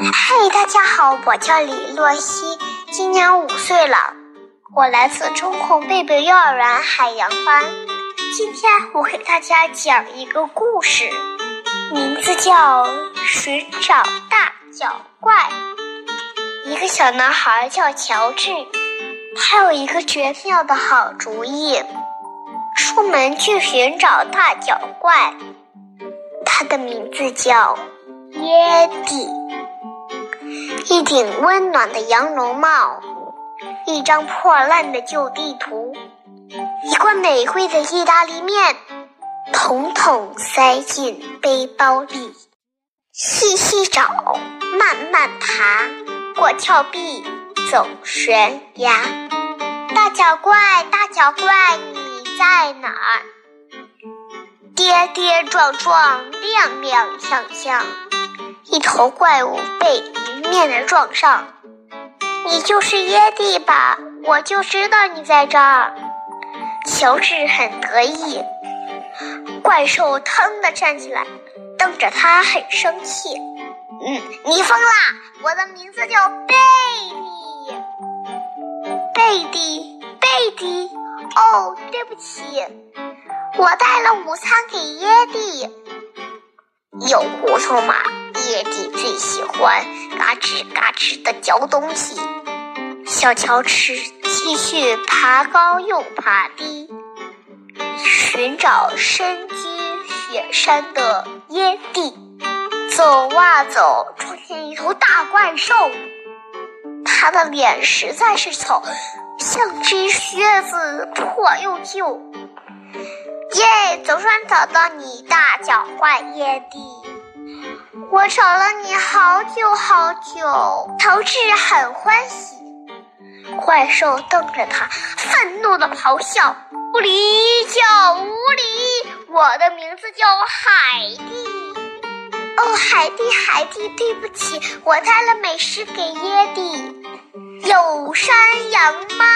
嗨，大家好，我叫李洛西，今年五岁了，我来自中控贝贝幼儿园海洋班。今天我给大家讲一个故事，名字叫《寻找大脚怪》。一个小男孩叫乔治，他有一个绝妙的好主意，出门去寻找大脚怪。他的名字叫耶蒂。一顶温暖的羊绒帽，一张破烂的旧地图，一罐美味的意大利面，统统塞进背包里。细细找，慢慢爬，过峭壁，走悬崖。大脚怪，大脚怪，你在哪儿？跌跌撞撞，踉踉跄跄，一头怪物被迎面的撞上。你就是耶蒂吧？我就知道你在这儿。乔治很得意。怪兽腾地站起来，瞪着他，很生气。嗯，你疯啦！我的名字叫贝蒂。贝蒂，贝蒂。哦，对不起。我带了午餐给耶蒂，有骨头吗？耶蒂最喜欢嘎吱嘎吱的嚼东西。小乔治继续爬高又爬低，寻找深居雪山的耶蒂。走啊走，撞见一头大怪兽，他的脸实在是丑，像只靴子，破又旧。耶！总算找到你，大脚怪耶蒂！我找了你好久好久。乔治很欢喜。怪兽瞪着他，愤怒的咆哮：“无理，叫无理！我的名字叫海蒂。”哦，海蒂，海蒂，对不起，我带了美食给耶蒂。有山羊吗？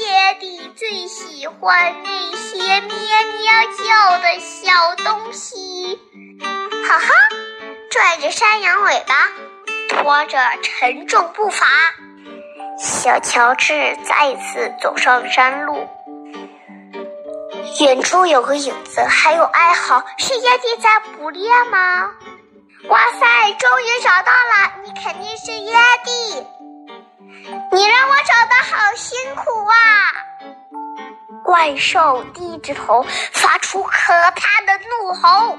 耶蒂最喜欢那些咩咩叫的小东西。哈哈，拽着山羊尾巴，拖着沉重步伐，小乔治再一次走上山路。远处有个影子，还有哀嚎，是耶蒂在捕猎吗？哇塞，终于找到了！你肯定是耶蒂。你让我找的好辛苦啊！怪兽低着头，发出可怕的怒吼。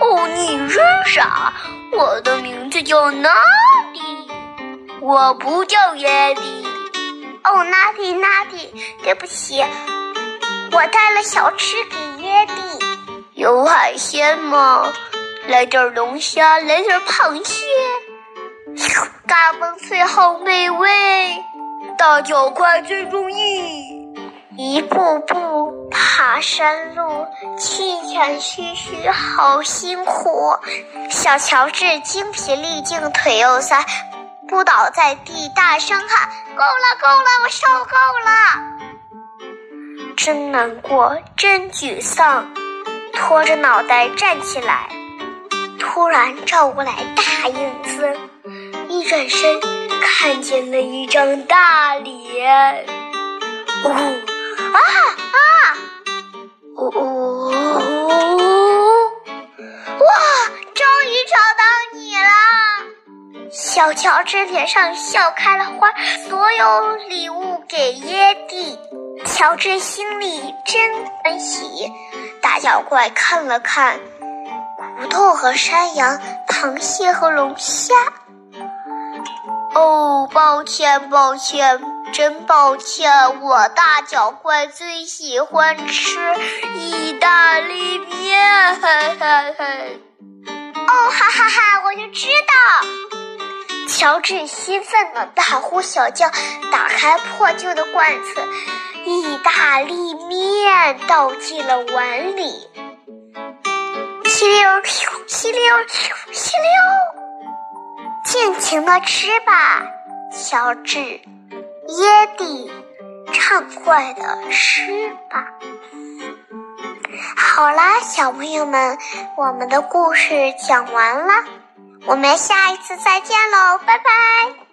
哦，你真傻！我的名字叫纳迪，我不叫耶蒂。哦，纳迪，纳迪，对不起，我带了小吃给耶蒂。有海鲜吗？来点龙虾，来点螃蟹。嘎嘣脆，好美味！大脚怪最中意。一步步山路，气喘吁吁，好辛苦。小乔治精疲力尽，腿又酸，扑倒在地，大声喊：“够了，够了，我受够了！”真难过，真沮丧，拖着脑袋站起来。突然照过来大影子。一转身，看见了一张大脸。呜啊啊！呜呜！哇！终于找到你了！小乔治脸上笑开了花，所有礼物给耶蒂。乔治心里真欢喜。大脚怪看了看骨头和山羊，螃蟹和龙虾。哦，抱歉，抱歉，真抱歉！我大脚怪最喜欢吃意大利面，嘿嘿嘿！哦，哈哈哈！我就知道。乔治兴奋的大呼小叫，打开破旧的罐子，意大利面倒进了碗里，吸溜，吸溜，吸溜。尽情的吃吧，乔治，耶蒂，畅快的诗吧。好啦，小朋友们，我们的故事讲完了，我们下一次再见喽，拜拜。